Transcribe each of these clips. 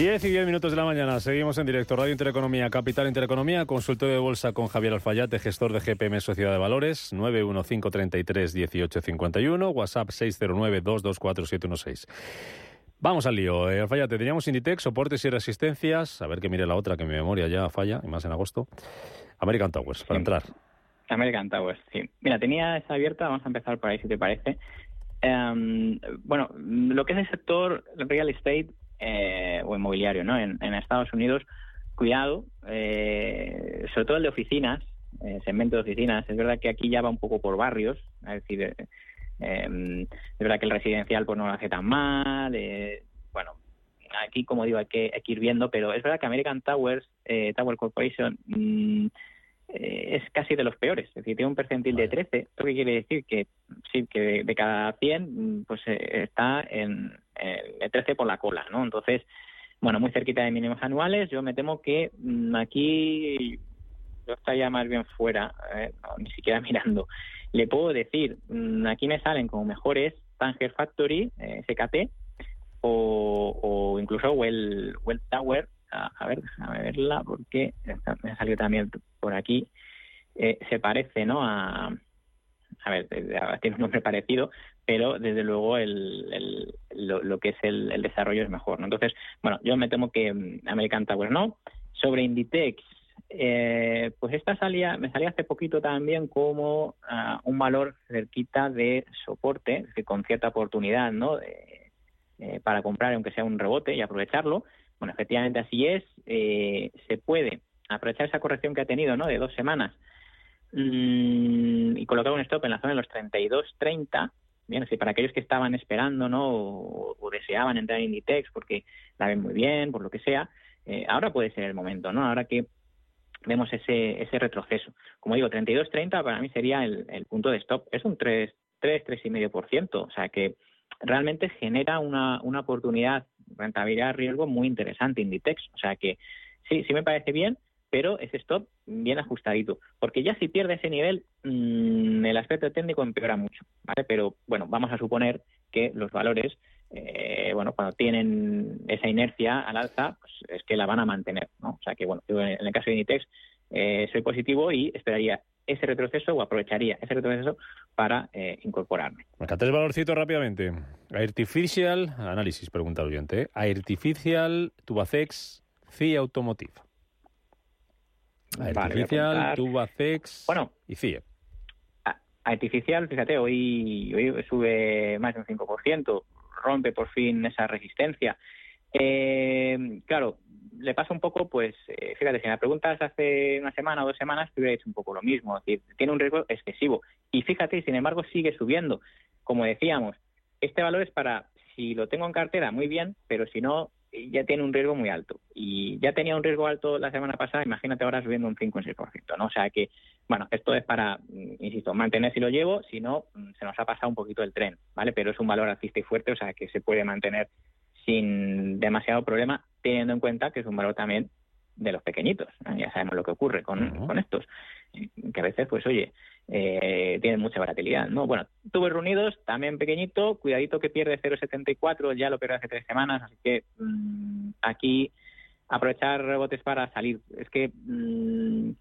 Diez y diez minutos de la mañana, seguimos en directo. Radio Intereconomía, Capital Intereconomía, consultorio de bolsa con Javier Alfayate, gestor de GPM Sociedad de Valores, 915331851, WhatsApp 609224716. Vamos al lío. Eh, Alfayate, teníamos Inditex, soportes y resistencias. A ver que mire la otra, que mi memoria ya falla, y más en agosto. American Towers, para entrar. American Towers, sí. Mira, tenía esa abierta, vamos a empezar por ahí si te parece. Em, bueno, lo que es el sector real estate eh, o inmobiliario ¿no? en, Estados Unidos, cuidado, eh, sobre todo el de oficinas, eh, segmento de oficinas. Es verdad que aquí ya va un poco por barrios, es decir, eh, em, es verdad que el residencial pues no lo hace tan mal. bueno, aquí, como digo, hay que, hay que, ir viendo, pero es verdad que American Towers, Tower Corporation, mm, es casi de los peores, es decir, tiene un percentil de 13, lo que quiere decir que sí, que de, cada 100 pues está en, el 13 por la cola, ¿no? Entonces, bueno, muy cerquita de mínimos anuales. Yo me temo que mm, aquí yo estaría más bien fuera, eh, ni siquiera mirando. Le puedo decir, mm, aquí me salen como mejores Tanger Factory, eh, SKT, o, incluso Well, well Tower. A, ver, déjame verla porque me ha salido también por aquí. Eh, se parece, ¿no? A, a ver, tiene un nombre parecido, pero desde luego el, lo, que es el, desarrollo es mejor. ¿no? Entonces, bueno, yo me temo que mm, American Tower no. Sobre Inditex, eh, pues esta salía, me salía hace poquito también como ah, un valor cerquita de soporte, que con cierta oportunidad, ¿no? Eh, para comprar, aunque sea un rebote y aprovecharlo. Bueno, efectivamente así es. Eh, se puede aprovechar esa corrección que ha tenido, ¿no? De dos semanas mm, y colocar un stop en la zona de los 32.30. Bien, así para aquellos que estaban esperando, ¿no? O, deseaban entrar en Inditex porque la ven muy bien, por lo que sea, eh, ahora puede ser el momento, ¿no? Ahora que vemos ese, ese retroceso. Como digo, 32.30 para mí sería el, punto de stop. Es un 3, 3, 3,5%. O sea que realmente genera una, una oportunidad, rentabilidad, riesgo muy interesante Inditex. O sea que sí, sí me parece bien, pero ese stop bien ajustadito. Porque ya si pierde ese nivel, mm, el aspecto técnico empeora mucho. ¿vale? Pero bueno, vamos a suponer que los valores eh, bueno, cuando tienen esa inercia al alza, pues es que la van a mantener, ¿no? O sea que, bueno, en el caso de Inditex eh, soy positivo y esperaría ese retroceso o aprovecharía ese retroceso para eh, incorporarme. Acá tres valorcitos rápidamente. Artificial, análisis, pregunta el oyente. Artificial, Tubacex, CIA Automotive. Artificial, Tubacex bueno, y CIA. Artificial, fíjate, hoy, hoy sube más de un 5%, rompe por fin esa resistencia. Eh, claro, le pasa un poco, pues, eh, fíjate, si me preguntas hace una semana o dos semanas, te hubiera dicho un poco lo mismo, es decir, tiene un riesgo excesivo. Y fíjate, sin embargo, sigue subiendo. Como decíamos, este valor es para, si lo tengo en cartera, muy bien, pero si no, ya tiene un riesgo muy alto. Y ya tenía un riesgo alto la semana pasada, imagínate ahora subiendo un 5 o un 6%, ¿no? O sea que, bueno, esto es para, mm, insisto, mantener si lo llevo, si no, mm, se nos ha pasado un poquito el tren, ¿vale? Pero es un valor alcista y fuerte, o sea que se puede mantener sin demasiado problema, teniendo en cuenta que es un valor también de los pequeñitos. Ya sabemos lo que ocurre con, con estos, que a veces, pues oye, eh, tienen mucha volatilidad. ¿no? Bueno, tuve reunidos, también pequeñito, cuidadito que pierde 0,74, ya lo perdió hace tres semanas, así que mm, aquí aprovechar rebotes para salir. Es que mm,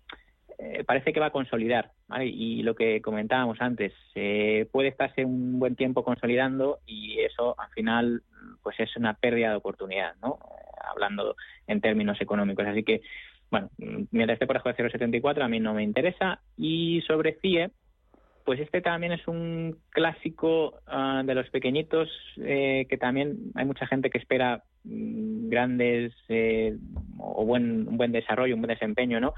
eh, parece que va a consolidar, ¿vale? Y lo que comentábamos antes, eh, puede estarse un buen tiempo consolidando y eso al final pues es una pérdida de oportunidad, ¿no? hablando en términos económicos. Así que, bueno, mientras esté por debajo de 0,74 a mí no me interesa. Y sobre CIE, pues este también es un clásico ah, de los pequeñitos eh, que también hay mucha gente que espera mm, grandes eh, o buen, un buen desarrollo, un buen desempeño, ¿no?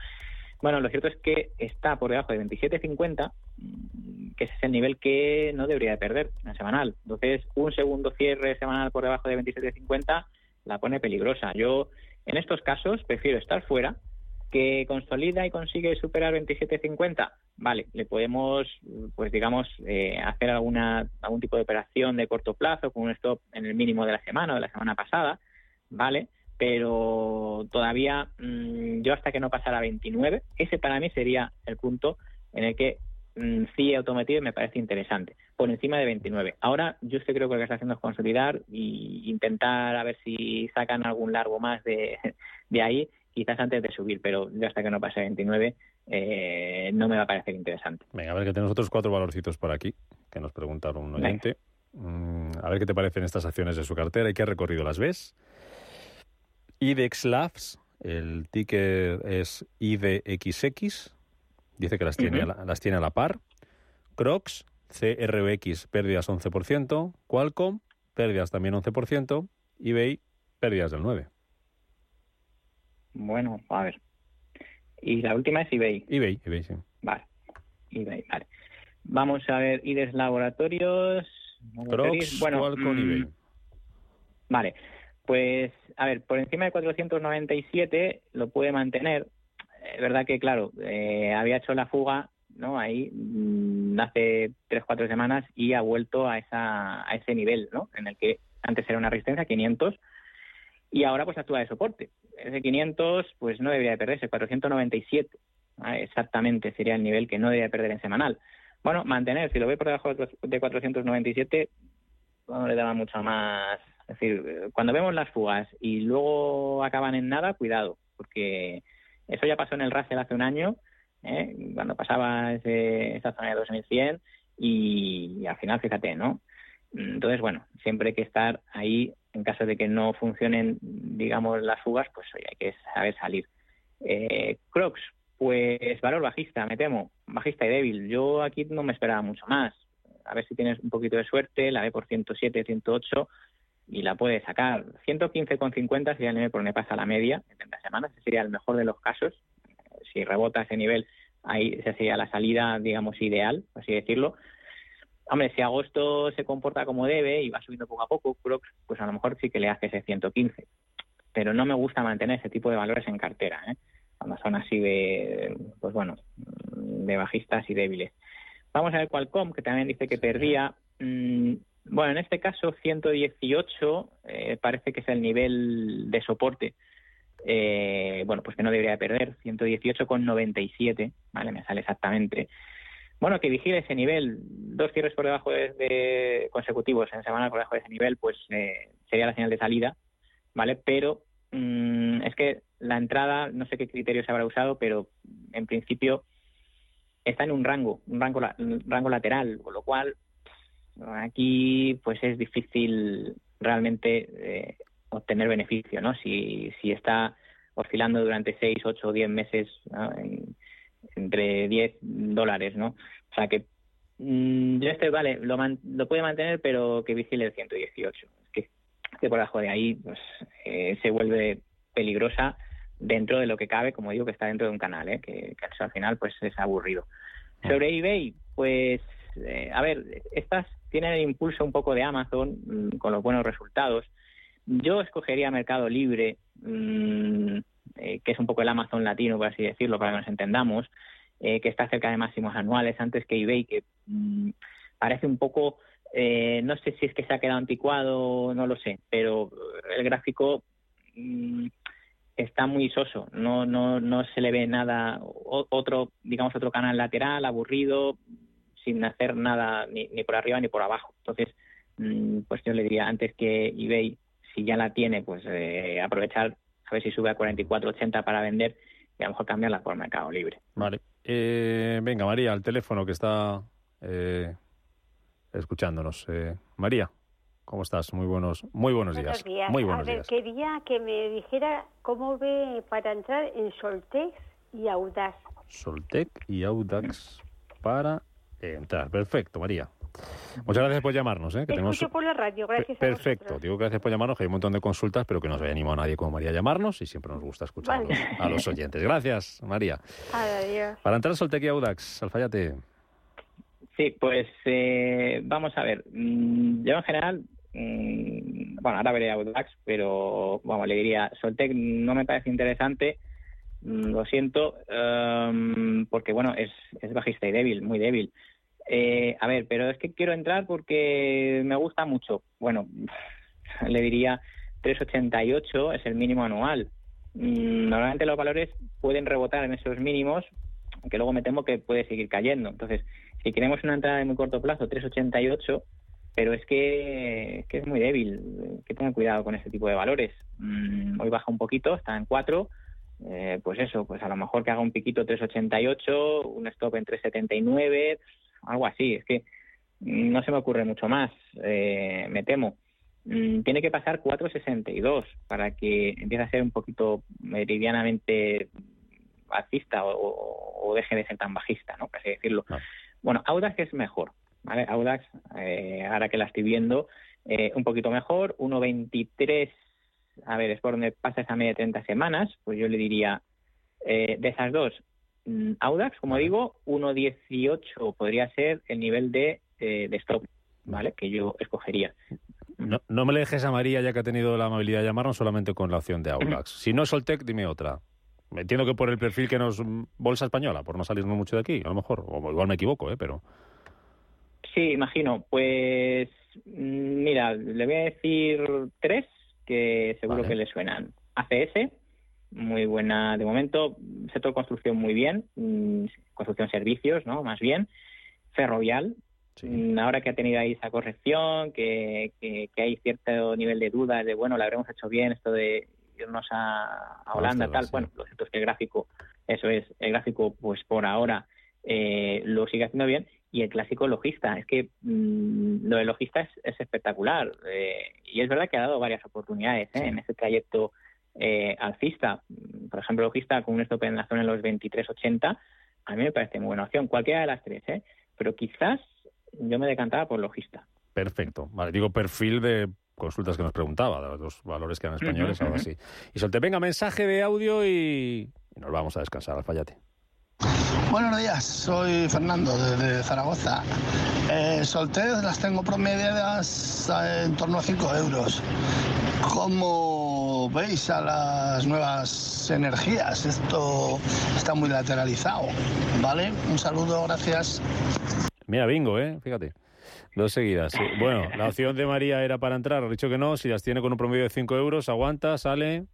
Bueno, lo cierto es que está por debajo de 27.50, mm, que es el nivel que no debería de perder en semanal. Entonces, un segundo cierre semanal por debajo de 27.50 la pone peligrosa. Yo, en estos casos, prefiero estar fuera, que consolida y consigue superar 27.50, vale, le podemos, pues digamos, eh, hacer alguna algún tipo de operación de corto plazo con un stop en el mínimo de la semana o de la semana pasada, vale, pero todavía mm, yo hasta que no pasara 29, ese para mí sería el punto en el que mm, sí Automotive me parece interesante por encima de 29. Ahora yo creo que lo que está haciendo es consolidar y intentar a ver si sacan algún largo más de, de ahí, quizás antes de subir, pero yo hasta que no pase 29 eh, no me va a parecer interesante. Venga, a ver que tenemos otros cuatro valorcitos por aquí que nos preguntaron un oyente. Mm, a ver qué te parecen estas acciones de su cartera y qué recorrido las ves. IDEX Labs, el ticker es IDXX, dice que las tiene, las tiene a la par. Crocs, CRBX pérdidas 11%, Qualcomm pérdidas también 11%, eBay pérdidas del 9%. Bueno, a ver. Y la última es eBay. eBay, eBay, sí. Vale. eBay, vale. Vamos a ver IDES Laboratorios. Crocs, bueno, Qualcomm, mm, eBay. Vale. Pues, a ver, por encima de 497 lo puede mantener. Es verdad que, claro, eh, había hecho la fuga ¿no? Ahí mm, hace tres, cuatro semanas y ha vuelto a, esa, a ese nivel, ¿no? En el que antes era una resistencia, 500, y ahora pues actúa de soporte. Ese 500 pues no debería de perderse, 497 exactamente sería el nivel que no debería perder en semanal. Bueno, mantener, si lo ve por debajo de 497, no le daba mucho más. Es decir, cuando vemos las fugas y luego acaban en nada, cuidado, porque eso ya pasó en el Russell hace un año ¿eh? cuando pasaba ese, esa zona de 2100 y, al final, fíjate, ¿no? Entonces, bueno, siempre hay que estar ahí en caso de que no funcionen, digamos, las fugas, pues oye, hay que saber salir. Eh, Crocs, pues valor bajista, me temo, bajista y débil. Yo aquí no me esperaba mucho más. A ver si tienes un poquito de suerte, la ve por 107, 108 y la puede sacar. 115,50 sería el nivel por donde pasa la media en 30 semanas. Ese sería el mejor de los casos. Si rebota ese nivel, ahí esa sería la salida, digamos, ideal, por así decirlo. Hombre, si agosto se comporta como debe y va subiendo poco a poco, pues a lo mejor sí que le hace ese 115. Pero no me gusta mantener ese tipo de valores en cartera, ¿eh? cuando son así de, pues bueno, de bajistas y débiles. Vamos a ver Qualcomm, que también dice que perdía. Mm, bueno, en este caso 118 eh, parece que es el nivel de soporte. Eh, bueno, pues que no debería perder, 118,97, ¿vale? Me sale exactamente. Bueno, que vigile ese nivel, dos cierres por debajo de, consecutivos en semana por debajo de ese nivel, pues eh, sería la señal de salida, ¿vale? Pero mm, es que la entrada, no sé qué criterios se habrá usado, pero en principio está en un rango, un rango, un rango lateral, con lo cual aquí pues es difícil realmente eh, obtener beneficio, ¿no? Si, si está oscilando durante 6, 8 o 10 meses entre 10 dólares, ¿no? O sea que mm, yo este, vale, lo, lo puede mantener, pero que vigile el 118. Es que, que por abajo de ahí pues, eh, se vuelve peligrosa dentro de lo que cabe, como digo, que está dentro de un canal, ¿eh? que, que al final pues es aburrido. Ah. Sobre eBay, pues, eh, a ver, estas tienen el impulso un poco de Amazon mm, con los buenos resultados. Yo escogería Mercado Libre, mm, eh, que es un poco el Amazon latino, por así decirlo, para que nos entendamos, eh, que está cerca de máximos anuales, antes que eBay, que mm, parece un poco, no sé si es que se ha quedado anticuado, no lo sé, pero el gráfico está muy soso, no, no, no se le ve nada, otro, digamos, otro canal lateral, aburrido, sin hacer nada ni, por arriba ni por abajo. Entonces, mm, pues yo le diría, antes que eBay, si ya la tiene, pues eh, aprovechar, a ver si sube a 44.80 para vender y a lo mejor cambiarla por Mercado Libre. Vale. Eh, venga, María, al teléfono que está eh, escuchándonos. María. ¿Cómo estás? Muy buenos, muy buenos, días. Muy buenos a ver, quería que me dijera cómo ve para entrar en Soltec y Audax. Soltec y Audax para entrar. Perfecto, María. Muchas gracias por llamarnos. ¿eh? Que tenemos... por la radio, gracias. Perfecto, digo gracias por llamarnos, que hay un montón de consultas, pero que no se haya animado a nadie como María a llamarnos y siempre nos gusta escuchar a los oyentes. Gracias, María. Adiós. Para entrar Soltec y Audax, Alfayate. Sí, pues eh, vamos a ver. Mm, yo en general Mm, bueno, ahora veré Audax, pero vamos, le diría, Soltec no me parece interesante, lo siento, em, porque bueno, es, bajista y débil, muy débil. Eh, a ver, pero es que quiero entrar porque me gusta mucho. Bueno, le diría 3,88 es el mínimo anual. Mm, normalmente los valores pueden rebotar en esos mínimos, aunque luego me temo que puede seguir cayendo. Entonces, si queremos una entrada de muy corto plazo, 3,88 pero es que, es muy débil, que tengan cuidado con este tipo de valores. Mm, hoy baja un poquito, está en 4, eh, pues eso, pues a lo mejor que haga un piquito 3,88, un stop en 3,79, algo así, es que no se me ocurre mucho más, eh, me temo. Mm, tiene que pasar 4,62 para que empiece a ser un poquito meridianamente alcista o, deje de ser tan bajista, ¿no? Por así decirlo. Bueno, Audax es mejor, ¿vale? Audax, eh, ahora que la estoy viendo, eh, un poquito mejor, 1.23, a ver, es por donde pasa esa media de 30 semanas, pues yo le diría, eh, de esas dos, mm, Audax, como digo, 1.18 podría ser el nivel de, de stop, ¿vale? Que yo escogería. No, no, me le dejes a María, ya que ha tenido la amabilidad de llamarnos, solamente con la opción de Audax. si no es Soltec, dime otra. Entiendo que por el perfil que nos... Bolsa Española, por no salirnos mucho de aquí, a lo mejor. O igual me equivoco, ¿eh? Pero... Sí, imagino. Pues mm, mira, le voy a decir tres que seguro que le suenan. ACS, muy buena de momento. Sector construcción muy bien. Mm, construcción servicios, ¿no? Más bien. Ferrovial. Mm, ahora que ha tenido ahí esa corrección, que, que, hay cierto nivel de duda de, bueno, la habremos hecho bien, esto de irnos a, Holanda, tal. Bueno, lo cierto es que el gráfico, eso es, el gráfico, pues por ahora eh, lo sigue haciendo bien y el clásico logista. Es que mm, lo de logista es, espectacular eh, y es verdad que ha dado varias oportunidades ¿eh? en ese trayecto eh, alcista. Por ejemplo, logista con un stop en la zona de los 23.80, a mí me parece muy buena opción, cualquiera de las tres, pero quizás yo me decantaba por logista. Perfecto. Vale, digo perfil de consultas que nos preguntaba, de los valores que eran españoles, algo así. Y Solte, venga, mensaje de audio y, nos vamos a descansar, al fallate. Buenos días, soy Fernando desde Zaragoza. Eh, las tengo promediadas eh, en torno a 5 euros. ¿Cómo veis a las nuevas energías? Esto está muy lateralizado, ¿vale? Un saludo, gracias. Mira, bingo, ¿eh? Fíjate. Dos seguidas. Bueno, la opción de María era para entrar, ha dicho que no. Si las tiene con un promedio de 5 euros, aguanta, sale.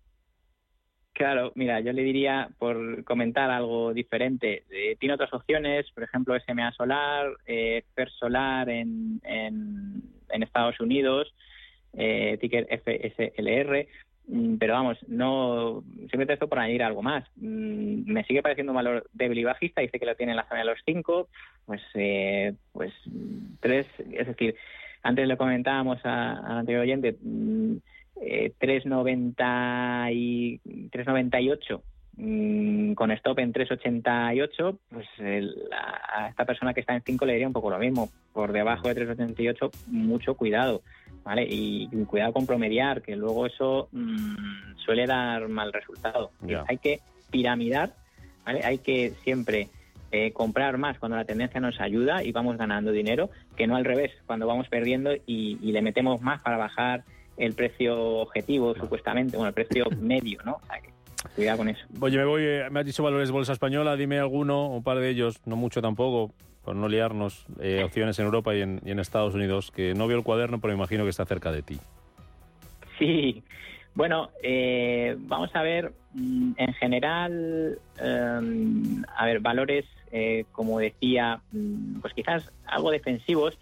Claro, mira, yo le diría, por comentar algo diferente, eh, tiene otras opciones, por ejemplo, SMA Solar, eh, Fer Solar en, en, Estados Unidos, eh, ticker FSLR, mm, pero vamos, no simplemente esto por añadir algo más. Mm, me sigue pareciendo un valor débil y bajista, dice que lo tiene en la zona de los 5, pues, eh, pues tres, es decir, antes le comentábamos al anterior oyente, mm, eh, 3,90 y 3,98 mm, con stop en 3,88, pues a esta persona que está en 5 le diría un poco lo mismo. Por debajo de 3,88, mucho cuidado, ¿vale? Y, cuidado con promediar, que luego eso mm, suele dar mal resultado. Hay que piramidar, ¿vale? Hay que siempre eh, comprar más cuando la tendencia nos ayuda y vamos ganando dinero, que no al revés, cuando vamos perdiendo y, y le metemos más para bajar el precio objetivo, supuestamente, bueno, el precio medio, ¿no? cuidado con eso. Oye, me voy, eh, me has dicho valores bolsa española, dime alguno, un par de ellos, no mucho tampoco, por no liarnos, eh, opciones en Europa y en, Estados Unidos, que no veo el cuaderno, pero imagino que está cerca de ti. Sí, bueno, eh, vamos a ver, mm, en general, em, a ver, valores, como decía, mm, pues quizás algo defensivos,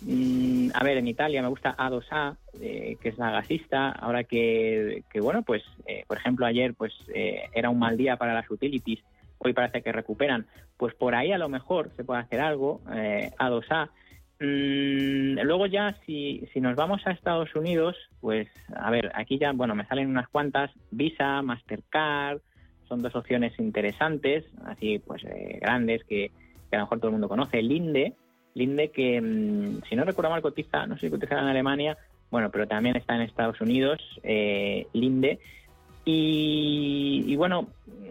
Mm, a ver, en Italia me gusta A2A, eh, que es la gasista. Ahora que, bueno, pues, eh, por ejemplo, ayer pues eh, era un mal día para las utilities, hoy parece que recuperan. Pues por ahí a lo mejor se puede hacer algo, A2A. Mm, luego ya, si, si nos vamos a Estados Unidos, pues, a ver, aquí ya, bueno, me salen unas cuantas, Visa, Mastercard, son dos opciones interesantes, así pues grandes que, que a lo mejor todo el mundo conoce. Linde, Linde que, mm, si no recuerdo mal, cotiza, no sé si cotiza en Alemania, bueno, pero también está en Estados Unidos, eh, Linde. Y, bueno,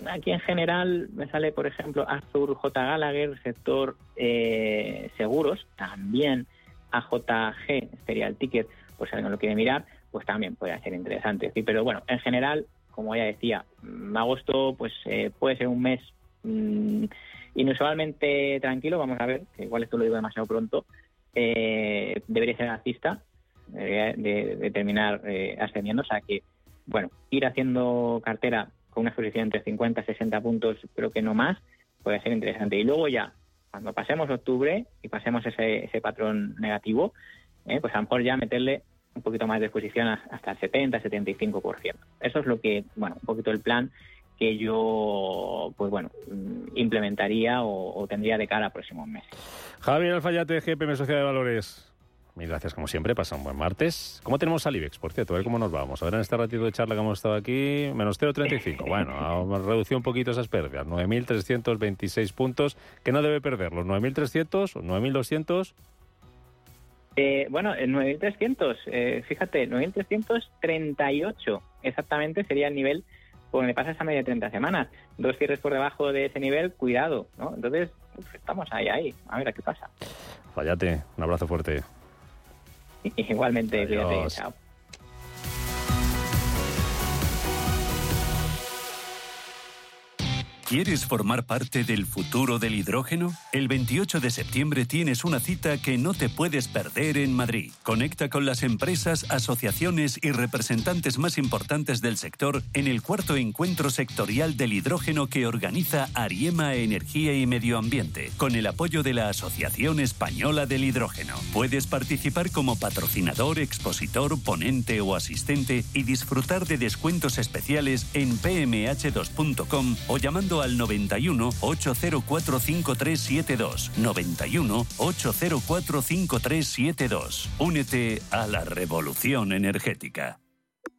aquí en general me sale, por ejemplo, Azur J. Gallagher, sector eh, seguros, también AJG, sería el ticket, pues si alguien lo quiere mirar, pues también puede ser interesante. ¿sí? Pero bueno, en general, como ya decía, mm, agosto pues eh, puede ser un mes mm, inusualmente tranquilo, vamos a ver, que igual esto lo digo demasiado pronto, eh, debería ser alcista, de, terminar eh, ascendiendo, o sea que, bueno, ir haciendo cartera con una exposición entre 50 y 60 puntos, creo que no más, puede ser interesante. Y luego ya, cuando pasemos octubre y pasemos ese, ese patrón negativo, eh, pues a lo mejor ya meterle un poquito más de exposición hasta el 70, 75%. Eso es lo que, bueno, un poquito el plan que yo, pues bueno, implementaría o, tendría de cara a próximos meses. Javier Alfayate, GPM Sociedad de Valores. Mil gracias, como siempre. Pasa un buen martes. ¿Cómo tenemos al IBEX, por cierto? A ver cómo nos vamos. A ver, en este ratito de charla que hemos estado aquí, menos 0,35. Bueno, reducido un poquito esas pérdidas. 9.326 puntos, que no debe perder. ¿Los 9.300 o 9.200? Eh, bueno, el 9.300, eh, fíjate, 9.338 exactamente sería el nivel pues me pasa esa media de 30 semanas. Dos cierres por debajo de ese nivel, cuidado, ¿no? Entonces, estamos ahí, ahí. A ver, ¿a qué pasa? Fallate. Un abrazo fuerte. Igualmente, cuídate. Chao. ¿Quieres formar parte del futuro del hidrógeno? El 28 de septiembre tienes una cita que no te puedes perder en Madrid. Conecta con las empresas, asociaciones y representantes más importantes del sector en el cuarto encuentro sectorial del hidrógeno que organiza Ariema Energía y Medio Ambiente, con el apoyo de la Asociación Española del Hidrógeno. Puedes participar como patrocinador, expositor, ponente o asistente y disfrutar de descuentos especiales en pmh2.com o llamando al 91 804 5372. 91 804 5372. Únete a la revolución energética.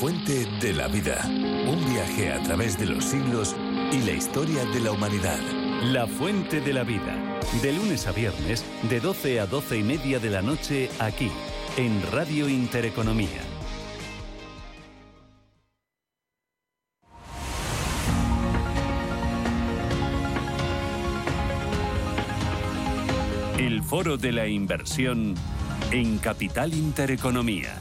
Fuente de la vida. Un viaje a través de los siglos y la historia de la humanidad. La fuente de la vida. De lunes a viernes, de 12 a 12 y media de la noche, aquí, en Radio Intereconomía. El foro de la inversión en Capital Intereconomía.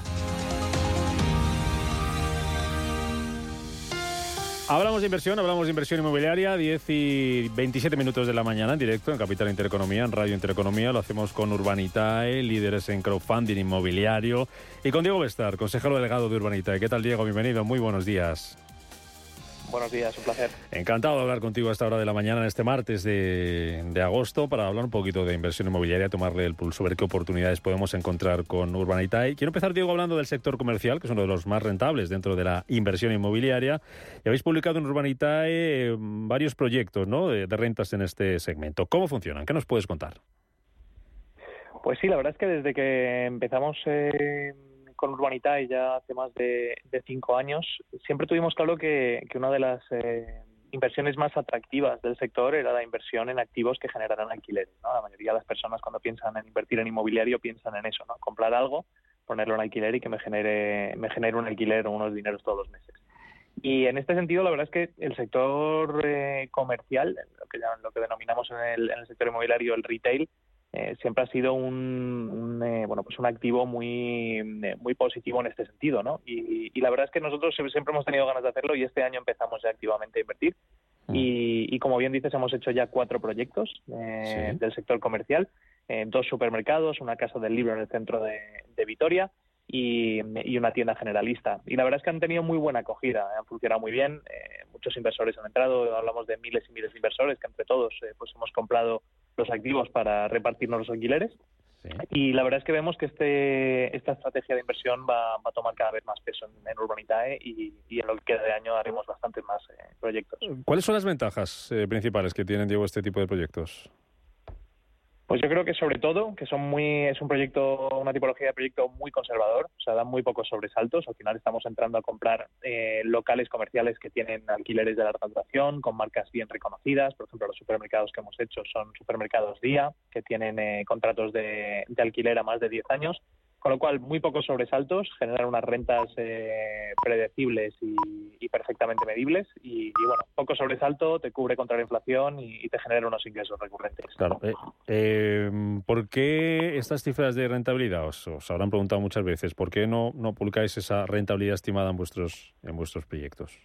Hablamos de inversión, hablamos de inversión inmobiliaria, 10 y 27 minutos de la mañana en directo en Capital Intereconomía, en Radio Intereconomía. Lo hacemos con Urbanitae, líderes en crowdfunding inmobiliario, y con Diego Bestar, consejero delegado de Urbanitae. ¿Qué tal, Diego? Bienvenido, muy buenos días. Buenos días, un placer. Encantado de hablar contigo a esta hora de la mañana, en este martes de, de, agosto, para hablar un poquito de inversión inmobiliaria, tomarle el pulso, ver qué oportunidades podemos encontrar con Urbanitae. Quiero empezar, Diego, hablando del sector comercial, que es uno de los más rentables dentro de la inversión inmobiliaria. Y habéis publicado en Urbanitae varios proyectos ¿no? de, de rentas en este segmento. ¿Cómo funcionan? ¿Qué nos puedes contar? Pues sí, la verdad es que desde que empezamos... Eh con Urbanitae ya hace más de, cinco años, siempre tuvimos claro que, que una de las eh, inversiones más atractivas del sector era la inversión en activos que generaran alquileres. ¿no? La mayoría de las personas cuando piensan en invertir en inmobiliario piensan en eso, ¿no? comprar algo, ponerlo en alquiler y que me genere, me genere un alquiler o unos dineros todos los meses. Y en este sentido, la verdad es que el sector eh, comercial, lo que, lo que denominamos en el, en el sector inmobiliario el retail, eh, siempre ha sido un, un eh, bueno pues un activo muy eh, muy positivo en este sentido no y, y, la verdad es que nosotros siempre hemos tenido ganas de hacerlo y este año empezamos ya activamente a invertir mm. y, y, como bien dices hemos hecho ya cuatro proyectos eh, sí. del sector comercial dos supermercados una casa del libro en el centro de, de Vitoria y, y, una tienda generalista. Y la verdad es que han tenido muy buena acogida, han funcionado muy bien, eh, muchos inversores han entrado, hablamos de miles y miles de inversores que entre todos eh, pues hemos comprado los activos para repartirnos los alquileres. Sí. Y la verdad es que vemos que este, esta estrategia de inversión va, va a tomar cada vez más peso en, en Urbanitae y, y, en lo que queda de año haremos bastantes más eh, proyectos. ¿Cuáles son las ventajas eh, principales que tienen, Diego, este tipo de proyectos? Pues yo creo que sobre todo que son muy es un proyecto una tipología de proyecto muy conservador, o sea dan muy pocos sobresaltos. Al final estamos entrando a comprar eh, locales comerciales que tienen alquileres de larga duración con marcas bien reconocidas. Por ejemplo, los supermercados que hemos hecho son supermercados día que tienen eh, contratos de, de alquiler a más de 10 años con lo cual muy pocos sobresaltos, generar unas rentas eh, predecibles y, perfectamente medibles y, bueno, poco sobresalto te cubre contra la inflación y, y te genera unos ingresos recurrentes. Claro. Eh, eh, ¿Por qué estas cifras de rentabilidad? Os, os, habrán preguntado muchas veces. ¿Por qué no, no publicáis esa rentabilidad estimada en vuestros, en vuestros proyectos?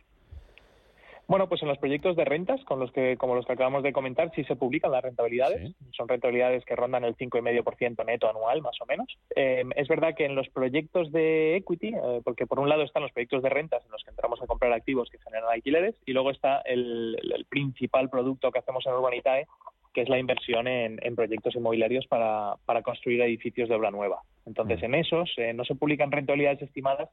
Bueno, pues en los proyectos de rentas, con los que, como los que acabamos de comentar, sí se publican las rentabilidades. Sí. Son rentabilidades que rondan el 5,5% neto anual, más o menos. Eh, es verdad que en los proyectos de equity, eh, porque por un lado están los proyectos de rentas en los que entramos a comprar activos que generan alquileres, y luego está el, el principal producto que hacemos en Urbanitae, que es la inversión en, en proyectos inmobiliarios para, para, construir edificios de obra nueva. Entonces, mm. en esos eh, no se publican rentabilidades estimadas,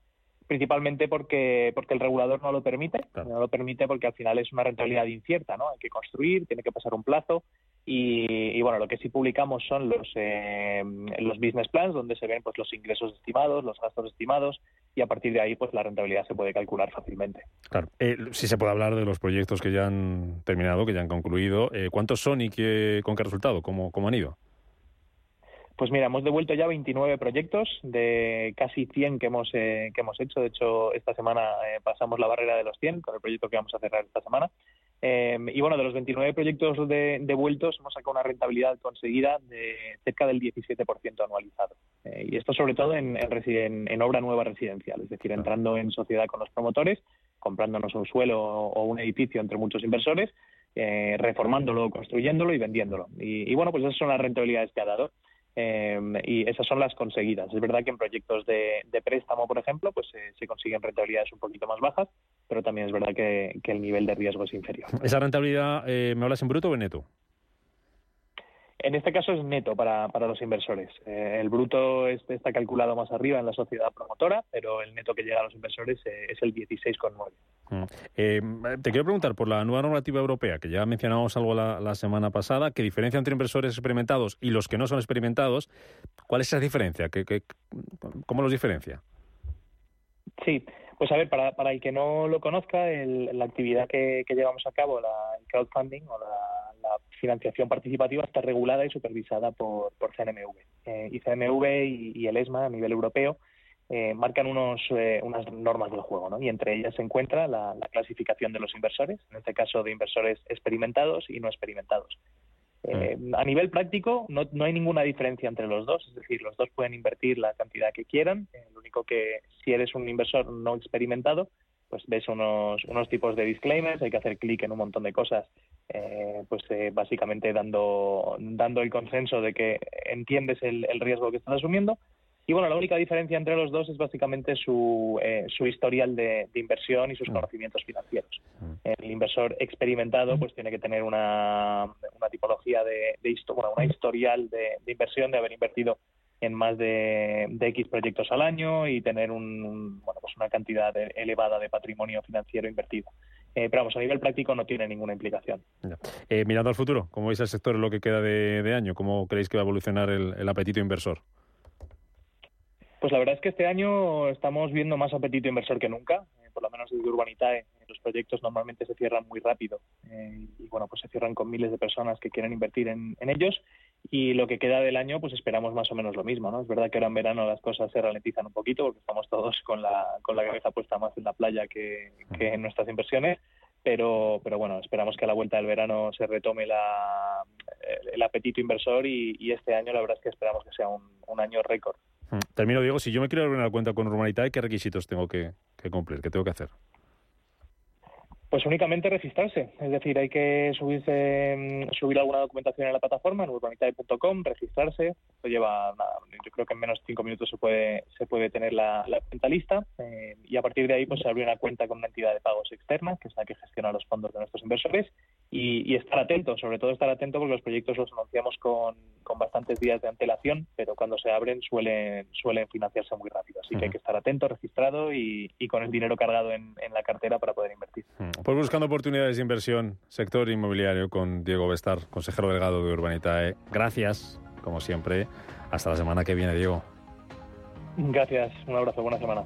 principalmente porque porque el regulador no lo permite, claro. no lo permite porque al final es una rentabilidad incierta, ¿no? Hay que construir, tiene que pasar un plazo y, y bueno, lo que sí publicamos son los eh, los business plans donde se ven pues los ingresos estimados, los gastos estimados y a partir de ahí pues la rentabilidad se puede calcular fácilmente. Claro, eh, si se puede hablar de los proyectos que ya han terminado, que ya han concluido, eh, ¿cuántos son y qué, con qué resultado? ¿Cómo, cómo han ido? Pues mira, hemos devuelto ya 29 proyectos de casi 100 que hemos, eh, que hemos hecho. De hecho, esta semana eh, pasamos la barrera de los 100 con el proyecto que vamos a cerrar esta semana. Eh, y bueno, de los 29 proyectos de, devueltos hemos sacado una rentabilidad conseguida de cerca del 17% anualizado. Eh, y esto sobre todo en, en, en, obra nueva residencial, es decir, entrando en sociedad con los promotores, comprándonos un suelo o un edificio entre muchos inversores, eh, reformándolo, construyéndolo y vendiéndolo. Y, y bueno, pues esas son las rentabilidades que ha dado. Em, y esas son las conseguidas. Es verdad que en proyectos de, préstamo, por ejemplo, pues eh, se consiguen rentabilidades un poquito más bajas, pero también es verdad que, el nivel de riesgo es inferior. ¿Esa rentabilidad eh, me hablas en bruto o en neto? En este caso es neto para, para los inversores. Eh, el bruto está calculado más arriba en la sociedad promotora, pero el neto que llega a los inversores eh, es el 16,9. Mm. Eh, te quiero preguntar por la nueva normativa europea, que ya mencionamos algo la, semana pasada, ¿qué diferencia entre inversores experimentados y los que no son experimentados? ¿Cuál es esa diferencia? ¿Qué, cómo los diferencia? Sí, pues a ver, para, para el que no lo conozca, la actividad que, llevamos a cabo, la, el crowdfunding o la financiación participativa está regulada y supervisada por, por CNMV. Eh, y CNMV y, el ESMA a nivel europeo eh, marcan unos, eh, unas normas del juego, ¿no? y entre ellas se encuentra la, clasificación de los inversores, en este caso de inversores experimentados y no experimentados. Mm. A nivel práctico, no, no, hay ninguna diferencia entre los dos, es decir, los dos pueden invertir la cantidad que quieran. lo único que si eres un inversor no experimentado, pues ves unos, unos tipos de disclaimers, hay que hacer clic en un montón de cosas, eh, pues eh, básicamente dando, dando el consenso de que entiendes el, riesgo que estás asumiendo. Y bueno, la única diferencia entre los dos es básicamente su, eh, su historial de, inversión y sus mm. conocimientos financieros. Mm. El inversor experimentado pues tiene que tener una, una tipología de, de bueno, una historial de, de inversión, de haber invertido en más de, X proyectos al año y tener un, bueno, pues una cantidad elevada de patrimonio financiero invertido. Eh, pero vamos, a nivel práctico no tiene ninguna implicación. Eh, mirando al futuro, ¿cómo veis el sector en lo que queda de, año? ¿Cómo creéis que va a evolucionar el apetito inversor? Pues la verdad es que este año estamos viendo más apetito inversor que nunca, eh, por lo menos desde Urbanitae. Los proyectos normalmente se cierran muy rápido eh, y bueno, pues se cierran con miles de personas que quieren invertir en, ellos y lo que queda del año pues esperamos más o menos lo mismo, ¿no? Es verdad que ahora en verano las cosas se ralentizan un poquito porque estamos todos con la, con la cabeza puesta más en la playa que, en nuestras inversiones, pero, pero bueno, esperamos que a la vuelta del verano se retome la, el, apetito inversor y, este año la verdad es que esperamos que sea un año récord. Mm. Termino, Diego, si yo me quiero abrir una cuenta con Urbanitae, ¿qué requisitos tengo que cumplir? ¿Qué tengo que hacer? Pues únicamente registrarse, es decir, hay que subirse, mm, subir alguna documentación en la plataforma, en urbanitae.com, registrarse, esto lleva, yo creo que en menos de cinco minutos se puede, se puede tener la, cuenta lista eh, y a partir de ahí pues se abre una cuenta con una entidad de pagos externa, que es la que gestiona los fondos de nuestros inversores y, estar atento, sobre todo estar atento porque los proyectos los anunciamos con, con, bastantes días de antelación, pero cuando se abren suelen, suelen financiarse muy rápido. Así que hay que estar atento, registrado y, con el dinero cargado en, la cartera para poder invertir. Pues buscando oportunidades de inversión, sector inmobiliario con Diego Bestar, consejero delegado de Urbanitae. Gracias, como siempre. Hasta la semana que viene, Diego. Gracias, un abrazo, buena semana.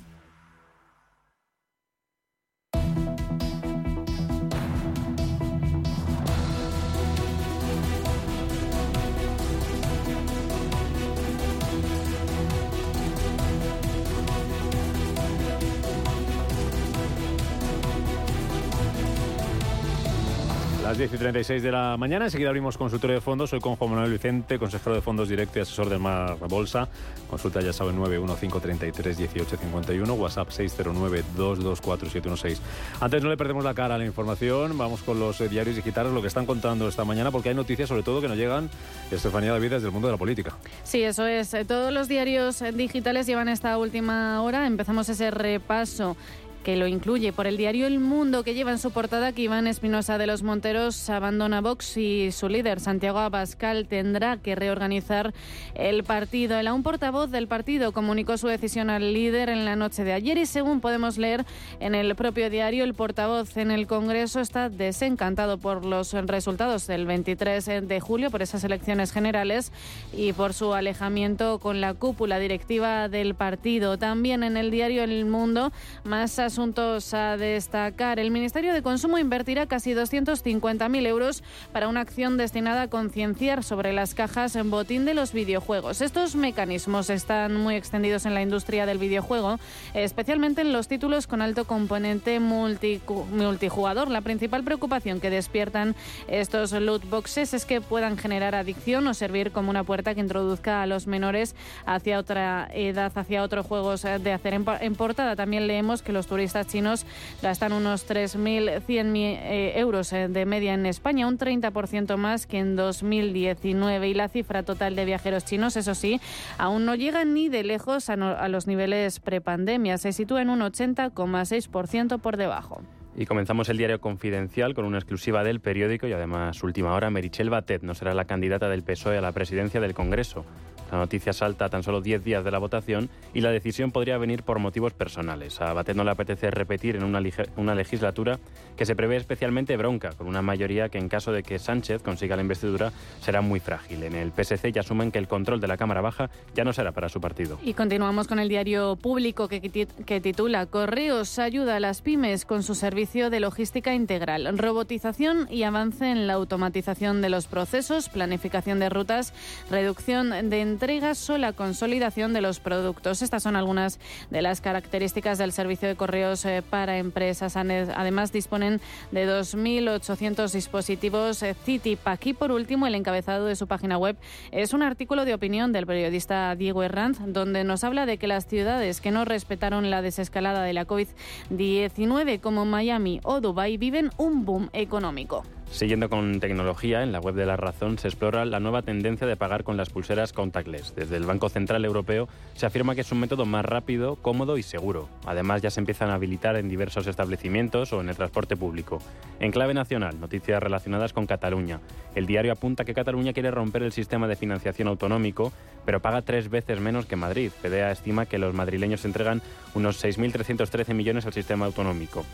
Las 10 y 36 de la mañana, enseguida abrimos consultorio de fondos. Soy con Juan Manuel Vicente, consejero de fondos directo y asesor del Mar Bolsa. Consulta ya saben 915331851, WhatsApp 609224716. Antes no le perdemos la cara a la información, vamos con los eh, diarios digitales, lo que están contando esta mañana, porque hay noticias sobre todo que nos llegan, Estefanía David, desde el mundo de la política. Sí, eso es. Todos los diarios digitales llevan esta última hora. Empezamos ese repaso que lo incluye por el diario El Mundo, que lleva en su portada que Iván Espinosa de los Monteros abandona Vox y su líder, Santiago Abascal, tendrá que reorganizar el partido. El aún portavoz del partido comunicó su decisión al líder en la noche de ayer y según podemos leer en el propio diario, el portavoz en el Congreso está desencantado por los resultados del 23 de julio, por esas elecciones generales y por su alejamiento con la cúpula directiva del partido. También en el diario El Mundo, más asuntos a destacar. El Ministerio de Consumo invertirá casi 250.000 euros para una acción destinada a concienciar sobre las cajas en botín de los videojuegos. Estos mecanismos están muy extendidos en la industria del videojuego, especialmente en los títulos con alto componente multijugador. La principal preocupación que despiertan estos loot boxes es que puedan generar adicción o servir como una puerta que introduzca a los menores hacia otra edad, hacia otros juegos de hacer. En portada también leemos que los turistas turistas chinos gastan unos 3.100 eh, euros eh, de media en España, un 30% más que en 2019. Y la cifra total de viajeros chinos, eso sí, aún no llega ni de lejos a, a los niveles prepandemia. Se sitúa en un 80,6% por debajo. Y comenzamos el diario Confidencial con una exclusiva del periódico y además última hora, Merichel Batet no será la candidata del PSOE a la presidencia del Congreso. La noticia salta a tan solo 10 días de la votación y la decisión podría venir por motivos personales. A Batet no le apetece repetir en una, una legislatura que se prevé especialmente bronca, con una mayoría que en caso de que Sánchez consiga la investidura será muy frágil. En el PSC ya asumen que el control de la Cámara Baja ya no será para su partido. Y continuamos con el diario público que, que titula Correos ayuda a las pymes con su servicio de logística integral, robotización y avance en la automatización de los procesos, planificación de rutas, reducción de entregas o la consolidación de los productos. Estas son algunas de las características del servicio de correos eh, para empresas. Además, disponen de 2.800 dispositivos eh, CITIPAC. Y por último, el encabezado de su página web es un artículo de opinión del periodista Diego Herranz, donde nos habla de que las ciudades que no respetaron la desescalada de la COVID-19, como Miami o Dubái, viven un boom económico. Siguiendo con tecnología, en la web de La Razón se explora la nueva tendencia de pagar con las pulseras contactless. Desde el Banco Central Europeo se afirma que es un método más rápido, cómodo y seguro. Además, ya se empiezan a habilitar en diversos establecimientos o en el transporte público. En clave nacional, noticias relacionadas con Cataluña. El diario apunta que Cataluña quiere romper el sistema de financiación autonómico, pero paga tres veces menos que Madrid. PDA estima que los madrileños entregan unos 6.313 millones al sistema autonómico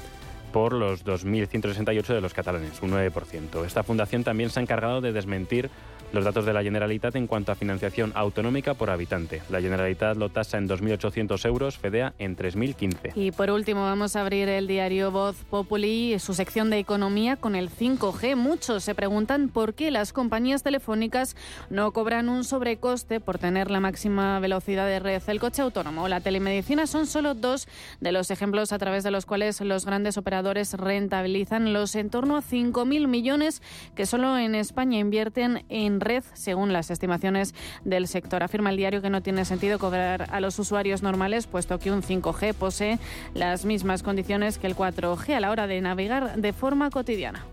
por los 2.168 de los catalanes, un 9%. Esta fundación también se ha encargado de desmentir los datos de la Generalitat en cuanto a financiación autonómica por habitante. La Generalitat lo tasa en 2.800 euros, FEDEA en 3.015. Y por último vamos a abrir el diario Voz Populi, su sección de economía con el 5G. Muchos se preguntan por qué las compañías telefónicas no cobran un sobrecoste por tener la máxima velocidad de red. El coche autónomo o la telemedicina son solo dos de los ejemplos a través de los cuales los grandes operadores rentabilizan los en torno a 5.000 millones que solo en España invierten en red, según las estimaciones del sector. Afirma el diario que no tiene sentido cobrar a los usuarios normales, puesto que un 5G posee las mismas condiciones que el 4G a la hora de navegar de forma cotidiana.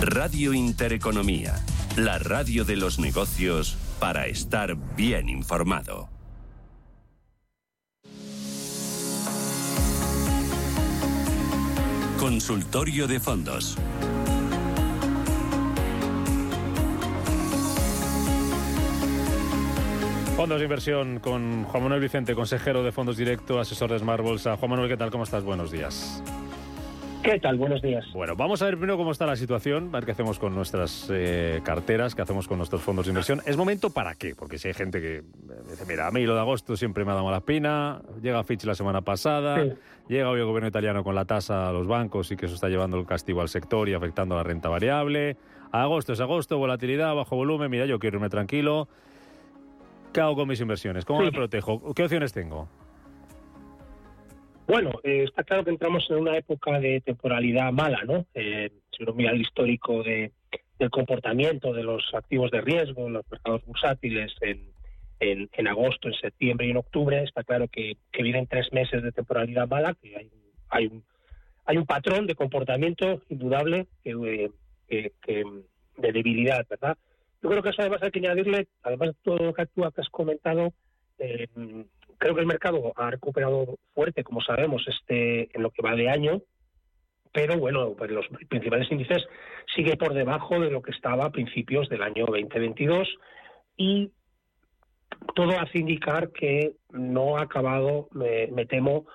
Radio Intereconomía, la radio de los negocios para estar bien informado. Consultorio de fondos. Fondos de inversión con Juan Manuel Vicente, consejero de fondos directo, asesor de Smart Bolsa. Juan Manuel, ¿qué tal? ¿Cómo estás? Buenos días. ¿Qué tal? Buenos días. Bueno, vamos a ver primero cómo está la situación, a ver qué hacemos con nuestras eh, carteras, qué hacemos con nuestros fondos de inversión. ¿Es momento para qué? Porque si hay gente que dice, mira, a mí lo de agosto siempre me ha dado mala espina, llega Fitch la semana pasada, llega hoy el gobierno italiano con la tasa a los bancos y que eso está llevando el castigo al sector y afectando a la renta variable. Agosto es agosto, volatilidad, bajo volumen, mira, yo quiero irme tranquilo. ¿Qué hago con mis inversiones? ¿Cómo me protejo? ¿Qué opciones tengo? Bueno, eh, está claro que entramos en una época de temporalidad mala, ¿no? Eh, si uno mira el histórico de, del comportamiento de los activos de riesgo, los mercados bursátiles en, en, agosto, en septiembre y en octubre, está claro que, vienen tres meses de temporalidad mala, que hay, hay, un, hay un patrón de comportamiento indudable que, de debilidad, ¿verdad? Yo creo que eso además hay que añadirle, además de todo lo que tú has comentado, eh, creo que el mercado ha recuperado fuerte, como sabemos, este en lo que va de año, pero bueno, pues los principales índices sigue por debajo de lo que estaba a principios del año 2022 y todo hace indicar que no ha acabado, me, temo,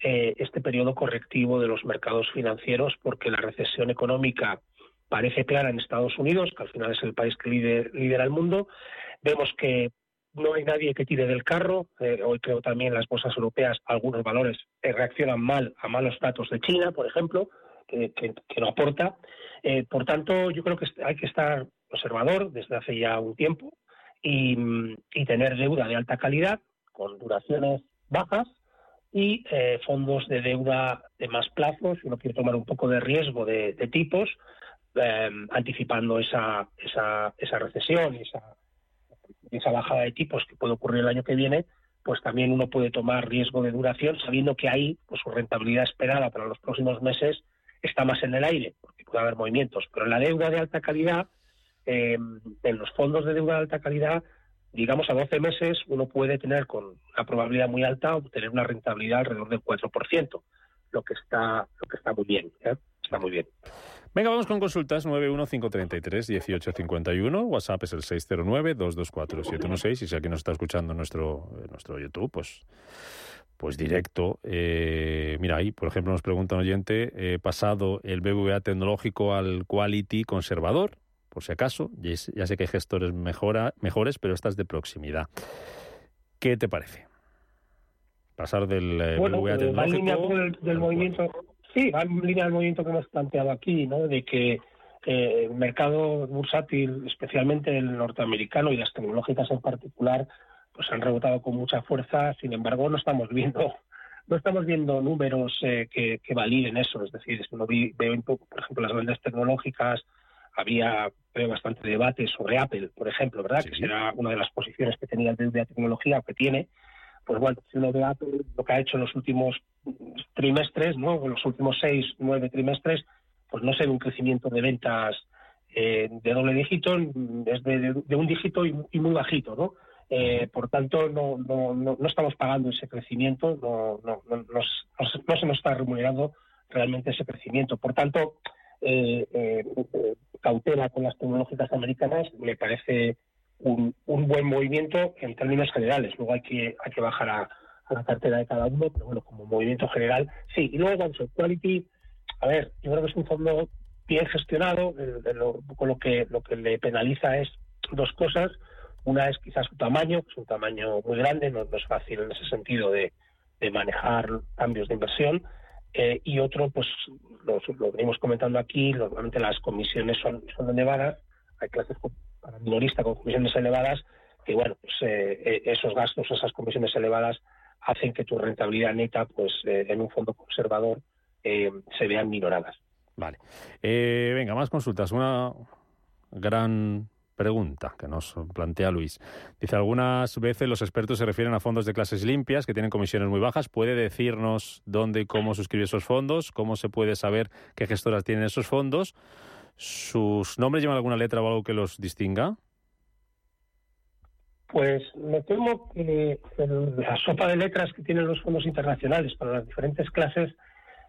eh, este periodo correctivo de los mercados financieros porque la recesión económica parece clara en Estados Unidos, que al final es el país que lidera el mundo. Vemos que no hay nadie que tire del carro. Eh, hoy creo también las bolsas europeas, algunos valores eh, reaccionan mal a malos datos de China, por ejemplo, que, no aporta. Eh, por tanto, yo creo que hay que estar observador desde hace ya un tiempo y, tener deuda de alta calidad con duraciones bajas y fondos de deuda de más plazos. Si uno quiere tomar un poco de riesgo de, tipos, anticipando esa, esa, esa recesión y esa esa bajada de tipos que puede ocurrir el año que viene, pues también uno puede tomar riesgo de duración sabiendo que ahí pues su rentabilidad esperada para los próximos meses está más en el aire, porque puede haber movimientos. Pero en la deuda de alta calidad, eh, en los fondos de deuda de alta calidad, digamos a 12 meses uno puede tener con una probabilidad muy alta obtener una rentabilidad alrededor del 4%, lo que está, lo que está muy bien, ¿eh? está muy bien. Venga, vamos con consultas 915331851. WhatsApp es el 609-224-716. Y si alguien nos está escuchando en nuestro, nuestro YouTube, pues, pues directo. Eh, mira, ahí, por ejemplo, nos pregunta un oyente, he pasado el BBVA tecnológico al Quality conservador, por si acaso. Ya sé que hay gestores mejora, mejores, pero estas de proximidad. ¿Qué te parece? Pasar del eh, BBVA tecnológico... del movimiento Sí, va en línea del movimiento que hemos planteado aquí, ¿no? de que eh, el mercado bursátil, especialmente el norteamericano y las tecnológicas en particular, pues han rebotado con mucha fuerza. Sin embargo, no estamos viendo no estamos viendo números eh, que, validen eso. Es decir, uno veo, por ejemplo, las grandes tecnológicas, había bastante debate sobre Apple, por ejemplo, ¿verdad? Que será una de las posiciones que tenía el de tecnología o que tiene pues bueno, si uno ve lo que ha hecho en los últimos trimestres, ¿no? En los últimos seis, nueve trimestres, pues no se ve un crecimiento de ventas eh, de doble dígito, es de, un dígito y, muy bajito, ¿no? Eh, por tanto, no, no, no, estamos pagando ese crecimiento, no, no, no, se nos está remunerando realmente ese crecimiento. Por tanto, eh, cautela con las tecnológicas americanas me parece un, buen movimiento en términos generales. Luego hay que, hay que bajar a, la cartera de cada uno, pero bueno, como movimiento general, sí. Y luego, con Quality, a ver, yo creo que es un fondo bien gestionado, con lo que, lo que le penaliza es dos cosas. Una es quizás su tamaño, que es un tamaño muy grande, no, es fácil en ese sentido de, manejar cambios de inversión. Eh, y otro, pues lo, lo venimos comentando aquí, normalmente las comisiones son, son elevadas, hay clases para minorista con comisiones elevadas, que bueno, pues eh, eh, esos gastos, esas comisiones elevadas hacen que tu rentabilidad neta, pues eh, en un fondo conservador, se vean minoradas. Vale. venga, más consultas. Una gran pregunta que nos plantea Luis. Dice, algunas veces los expertos se refieren a fondos de clases limpias que tienen comisiones muy bajas. ¿Puede decirnos dónde y cómo suscribir esos fondos? ¿Cómo se puede saber qué gestoras tienen esos fondos? ¿Sus nombres llevan alguna letra o algo que los distinga? Pues me temo que la sopa de letras que tienen los fondos internacionales para las diferentes clases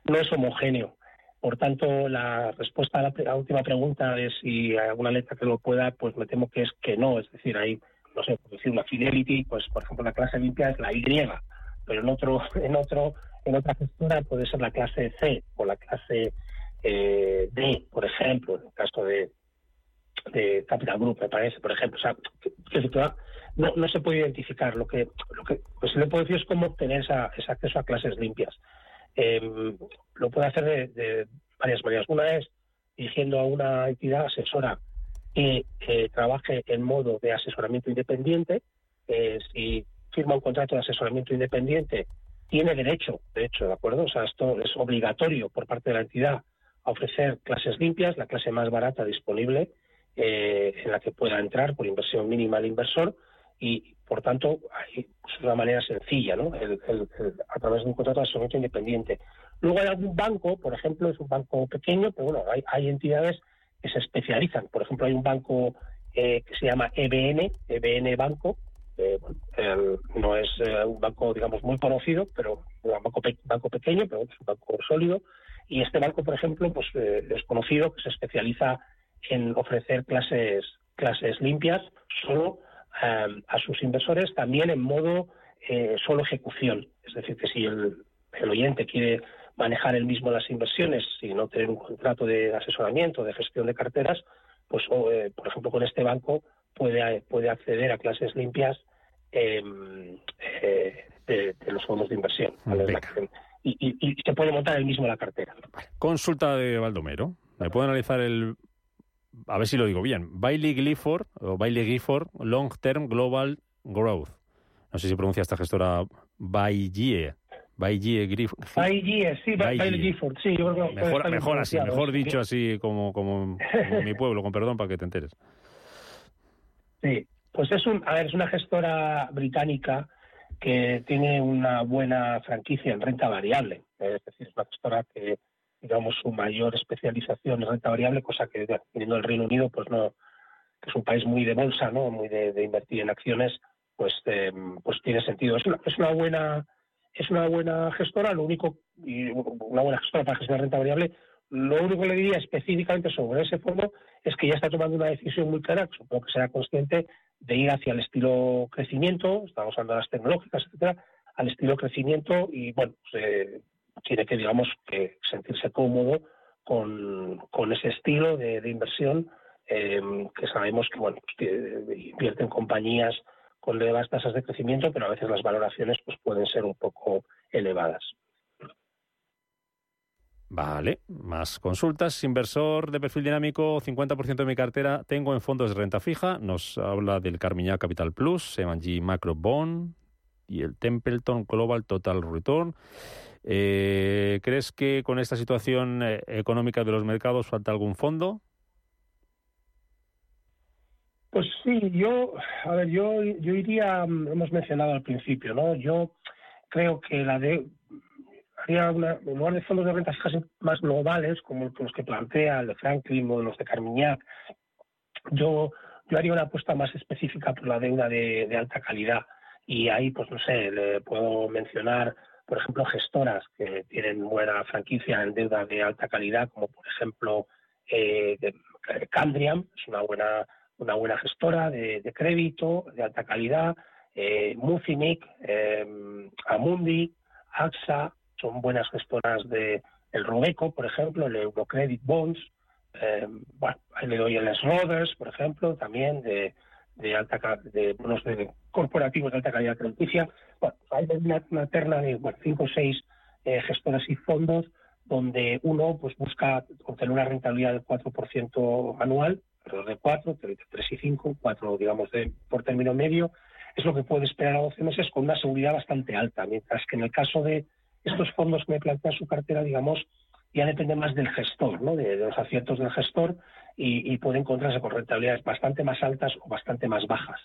no es homogéneo. Por tanto, la respuesta a la, última pregunta de si hay alguna letra que lo pueda, pues me temo que es que no. Es decir, hay, no sé, por decir una Fidelity, pues por ejemplo la clase limpia es la Y, pero en otro, en otro, en otra gestora puede ser la clase C o la clase eh, D, por ejemplo, en el caso de, de Capital Group, me parece, por ejemplo. O sea, no, no se puede identificar. Lo que, lo que pues le puedo decir es cómo obtener esa, ese acceso a clases limpias. Em, lo puede hacer de, varias maneras. Una es dirigiendo a una entidad asesora que trabaje en modo de asesoramiento independiente. Eh, si firma un contrato de asesoramiento independiente, tiene derecho, de hecho, ¿de acuerdo? O sea, esto es obligatorio por parte de la entidad a ofrecer clases limpias, la clase más barata disponible, eh, en la que pueda entrar por inversión mínima al inversor y, por tanto, es una manera sencilla, ¿no? a través de un contrato de asesoramiento independiente. Luego hay algún banco, por ejemplo, es un banco pequeño, pero bueno, hay, entidades que se especializan. Por ejemplo, hay un banco eh, que se llama EBN, EBN Banco, no es eh, un banco, digamos, muy conocido, pero un banco pequeño, pero es un banco sólido. Y este banco, por ejemplo, pues es conocido que se especializa en ofrecer clases clases limpias solo a sus inversores, también en modo solo ejecución. Es decir, que si el, el oyente quiere manejar él mismo las inversiones y no tener un contrato de asesoramiento, de gestión de carteras, pues eh, por ejemplo con este banco puede, puede acceder a clases limpias em, eh, de, los fondos de inversión. Y, se puede montar él mismo la cartera. Consulta de Baldomero. ¿Me puede analizar el, a ver si lo digo bien, Bailey Gifford, o Bailey Gifford Long Term Global Growth? No sé si pronuncia esta gestora Bailey. Baillie Gifford. Baillie, sí, Baillie Gifford, sí, yo creo que mejor, mejor así, mejor dicho así como, como, mi pueblo, con perdón, para que te enteres. Sí, pues es un, a ver, es una gestora británica que tiene una buena franquicia en renta variable, es decir, es una gestora que digamos su mayor especialización en renta variable, cosa que teniendo el Reino Unido, pues no, que es un país muy de bolsa, no, muy de, invertir en acciones, pues eh, pues tiene sentido. Es una, es una buena es una buena gestora, lo único, y una buena gestora para gestionar renta variable, lo único que le diría específicamente sobre ese fondo es que ya está tomando una decisión muy clara, supongo que será consciente de ir hacia el estilo crecimiento, estamos hablando de las tecnológicas, etcétera, al estilo crecimiento y bueno, pues, eh, tiene que digamos sentirse cómodo con, ese estilo de, inversión eh, que sabemos que bueno pues, que invierte en compañías con elevadas tasas de crecimiento, pero a veces las valoraciones pues pueden ser un poco elevadas. Vale, más consultas. Inversor de perfil dinámico, 50% de mi cartera tengo en fondos de renta fija. Nos habla del Carmiñá Capital Plus, M&G Macro Bond y el Templeton Global Total Return. Eh, ¿Crees que con esta situación eh, económica de los mercados falta algún fondo? Pues sí, yo, a ver, yo, yo iría, mm, hemos mencionado al principio, ¿no? Yo creo que la de haría una, de fondos de rentas fijas más globales, como los que plantea el de Franklin o los de Carmiñac, yo, yo haría una apuesta más específica por la deuda de, alta calidad. Y ahí, pues no sé, le puedo mencionar, por ejemplo, gestoras que tienen buena franquicia en deuda de alta calidad, como por ejemplo eh, Candriam, es una buena una buena gestora de, crédito de alta calidad, eh, Mucinic, eh, Amundi, AXA, son buenas gestoras de el Robeco, por ejemplo, el Eurocredit Bonds, ahí le doy el Roders, por ejemplo, también de, de alta de bonos de corporativos de alta calidad crediticia. Bueno, hay una, una terna de bueno, cinco o seis eh, gestoras y fondos donde uno pues busca obtener una rentabilidad del 4% anual alrededor de 4, 3 y 5, 4 digamos de, por término medio, es lo que puede esperar a 12 meses con una seguridad bastante alta, mientras que en el caso de estos fondos que me plantea su cartera, digamos, ya depende más del gestor, ¿no? de, los aciertos del gestor y, puede encontrarse con rentabilidades bastante más altas o bastante más bajas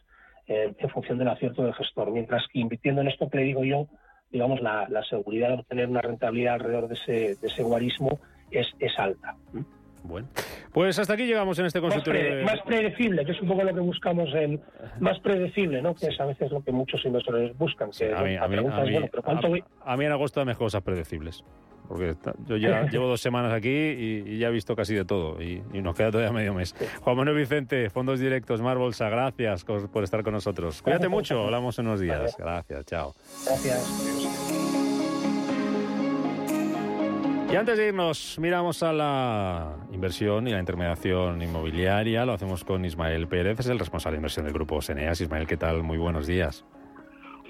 eh, en función del acierto del gestor, mientras que invirtiendo en esto que le digo yo, digamos, la, seguridad de obtener una rentabilidad alrededor de ese, guarismo es alta. Bueno, pues hasta aquí llegamos en este consultorio. Más, predecible, que es un poco lo que buscamos en más predecible, ¿no? Que es a veces lo que muchos inversores buscan. a, mí, a, mí, en agosto dame cosas predecibles. Porque yo ya llevo dos semanas aquí y, ya he visto casi de todo y, nos queda todavía medio mes. Juan Manuel Vicente, Fondos Directos, Mar Bolsa, gracias por estar con nosotros. Cuídate mucho, hablamos en unos días. Gracias, chao. Gracias. Y antes de irnos, miramos a la inversión y la intermediación inmobiliaria. Lo hacemos con Ismael Pérez, es el responsable de inversión del grupo Seneas. Ismael, ¿qué tal? Muy buenos días.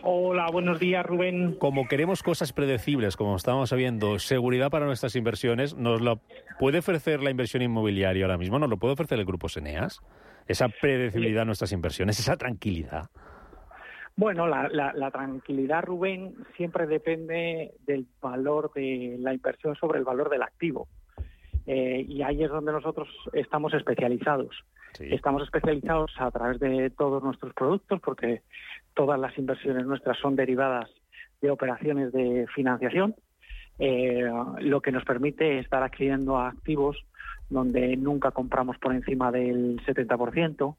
Hola, buenos días, Rubén. Como queremos cosas predecibles, como estamos sabiendo, seguridad para nuestras inversiones, ¿nos lo puede ofrecer la inversión inmobiliaria ahora mismo? ¿Nos lo puede ofrecer el grupo Seneas? Esa predecibilidad de nuestras inversiones, esa tranquilidad. Bueno, la, la, tranquilidad, Rubén, siempre depende del valor de la inversión sobre el valor del activo. Eh, y ahí es donde nosotros estamos especializados. Estamos especializados a través de todos nuestros productos porque todas las inversiones nuestras son derivadas de operaciones de financiación, eh, lo que nos permite estar adquiriendo activos donde nunca compramos por encima del 70%,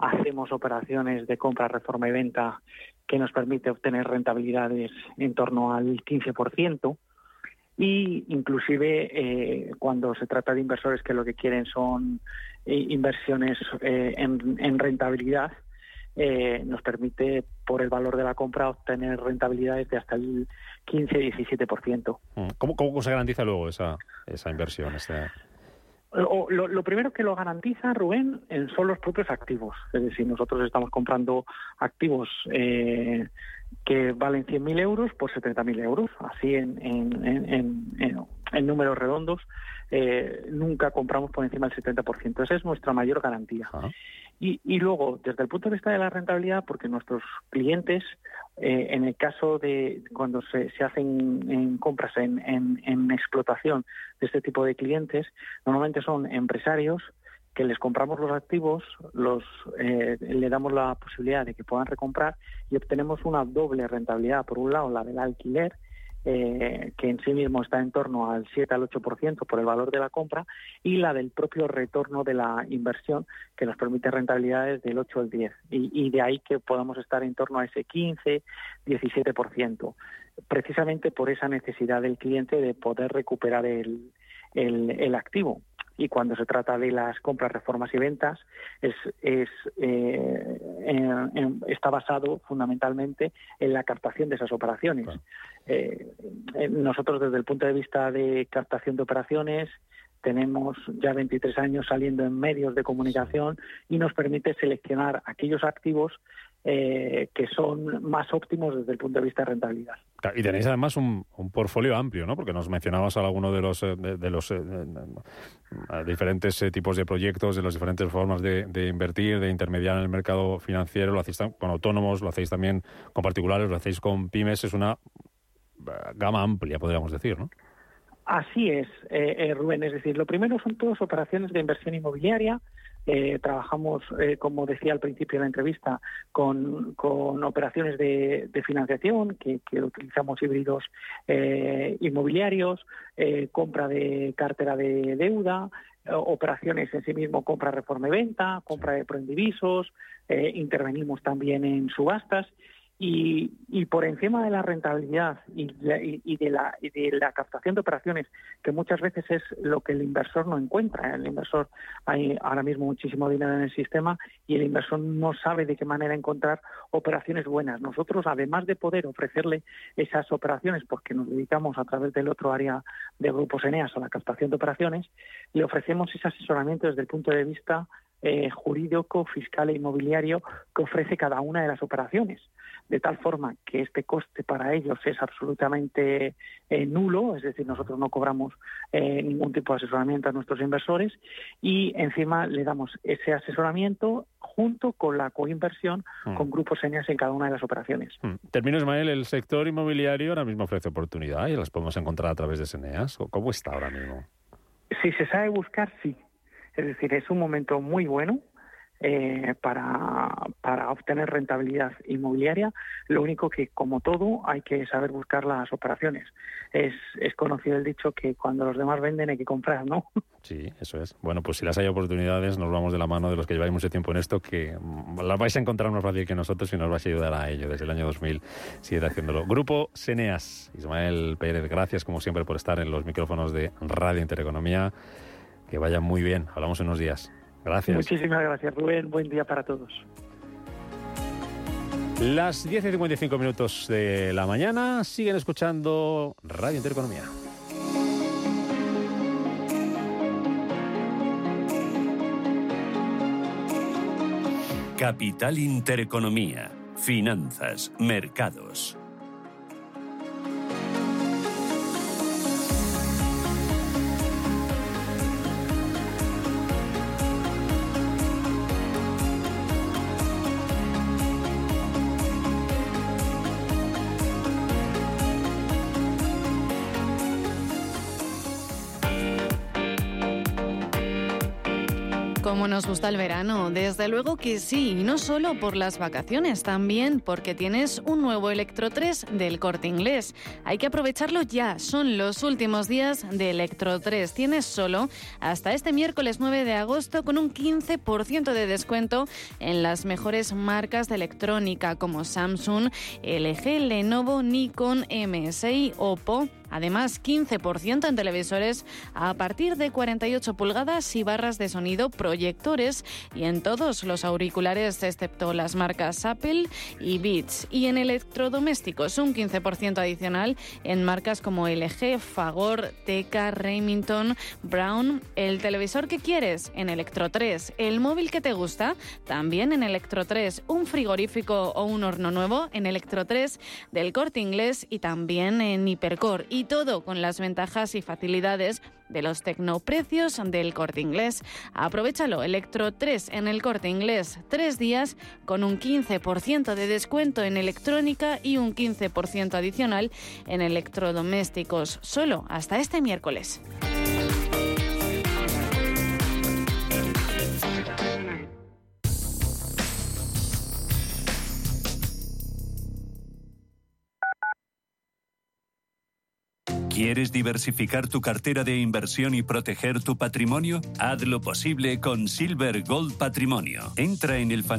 hacemos operaciones de compra, reforma y venta que nos permite obtener rentabilidades en torno al 15%, y inclusive eh, cuando se trata de inversores que lo que quieren son eh, inversiones eh, en, rentabilidad, nos permite por el valor de la compra obtener rentabilidades de hasta el 15-17%. Mm. ¿Cómo, ¿Cómo se garantiza luego esa, esa inversión? Lo, lo, primero que lo garantiza, Rubén, son los propios activos. Es decir, nosotros estamos comprando activos eh, que valen 100.000 euros por 70.000 euros, así en, números redondos. Eh, nunca compramos por encima del 70%. Esa es nuestra mayor garantía. Y, luego, desde el punto de vista de la rentabilidad, porque nuestros clientes, eh, en el caso de cuando se, hacen en compras en, en, explotación de este tipo de clientes, normalmente son empresarios que les compramos los activos, los eh, le damos la posibilidad de que puedan recomprar y obtenemos una doble rentabilidad. Por un lado, la del alquiler, eh, que en sí mismo está en torno al 7 al 8% por el valor de la compra, y la del propio retorno de la inversión, que nos permite rentabilidades del 8 al 10. Y, y de ahí que podamos estar en torno a ese 15, 17%, precisamente por esa necesidad del cliente de poder recuperar el, el, el activo y cuando se trata de las compras, reformas y ventas es, es eh, está basado fundamentalmente en la captación de esas operaciones. Eh, nosotros desde el punto de vista de captación de operaciones tenemos ya 23 años saliendo en medios de comunicación y nos permite seleccionar aquellos activos eh, que son más óptimos desde el punto de vista de rentabilidad. Y tenéis además un, un portfolio amplio, ¿no? Porque nos mencionabas alguno de los, eh, de, los eh, diferentes tipos de proyectos, de las diferentes formas de, invertir, de intermediar en el mercado financiero. Lo hacéis con autónomos, lo hacéis también con particulares, lo hacéis con pymes. Es una gama amplia, podríamos decir, ¿no? Así es, Rubén. Es decir, lo primero son todas operaciones de inversión inmobiliaria eh, trabajamos, eh, como decía al principio de la entrevista, con, operaciones de, financiación, que, utilizamos híbridos eh, inmobiliarios, compra de cartera de deuda, operaciones en sí mismo, compra, reforma y venta, compra de proindivisos, intervenimos también en subastas y, por encima de la rentabilidad y, de la, de la captación de operaciones, que muchas veces es lo que el inversor no encuentra. El inversor, hay ahora mismo muchísimo dinero en el sistema y el inversor no sabe de qué manera encontrar operaciones buenas. Nosotros, además de poder ofrecerle esas operaciones, porque nos dedicamos a través del otro área de grupos Eneas a la captación de operaciones, le ofrecemos ese asesoramiento desde el punto de vista eh, jurídico, fiscal e inmobiliario que ofrece cada una de las operaciones de tal forma que este coste para ellos es absolutamente eh, nulo, es decir, nosotros no cobramos eh, ningún tipo de asesoramiento a nuestros inversores y encima le damos ese asesoramiento junto con la coinversión mm. con grupos señas en cada una de las operaciones. Mm. Termino, Ismael, el sector inmobiliario ahora mismo ofrece oportunidad y las podemos encontrar a través de Seneas. ¿Cómo está ahora mismo? Si se sabe buscar, sí. Es decir, es un momento muy bueno eh, para, para obtener rentabilidad inmobiliaria. Lo único que, como todo, hay que saber buscar las operaciones. Es, es conocido el dicho que cuando los demás venden hay que comprar, ¿no? Sí, eso es. Bueno, pues si las hay oportunidades, nos vamos de la mano de los que lleváis mucho tiempo en esto, que las vais a encontrar más fácil que nosotros y nos vais a ayudar a ello desde el año 2000, sigue haciéndolo. Grupo Seneas, Ismael Pérez, gracias como siempre por estar en los micrófonos de Radio Intereconomía. Que vayan muy bien. Hablamos en unos días. Gracias. Muchísimas gracias, Rubén. Buen día para todos. Las 10 y 55 minutos de la mañana siguen escuchando Radio Intereconomía. Capital Intereconomía. Finanzas, mercados. Como nos gusta el verano, desde luego que sí, y no solo por las vacaciones, también porque tienes un nuevo Electro 3 del corte inglés. Hay que aprovecharlo ya, son los últimos días de Electro 3. Tienes solo hasta este miércoles 9 de agosto con un 15% de descuento en las mejores marcas de electrónica como Samsung, LG, Lenovo, Nikon, MSI, Oppo. Además, 15% en televisores a partir de 48 pulgadas y barras de sonido, proyectores y en todos los auriculares excepto las marcas Apple y Beats. Y en electrodomésticos un 15% adicional en marcas como LG, Fagor, Teca, Remington, Brown. El televisor que quieres en Electro 3. El móvil que te gusta también en Electro 3. Un frigorífico o un horno nuevo en Electro 3 del corte inglés y también en Hipercore todo con las ventajas y facilidades de los tecnoprecios del corte inglés. Aprovechalo, Electro 3 en el corte inglés, tres días con un 15% de descuento en electrónica y un 15% adicional en electrodomésticos, solo hasta este miércoles. ¿Quieres diversificar tu cartera de inversión y proteger tu patrimonio? Haz lo posible con Silver Gold Patrimonio. Entra en el fantástico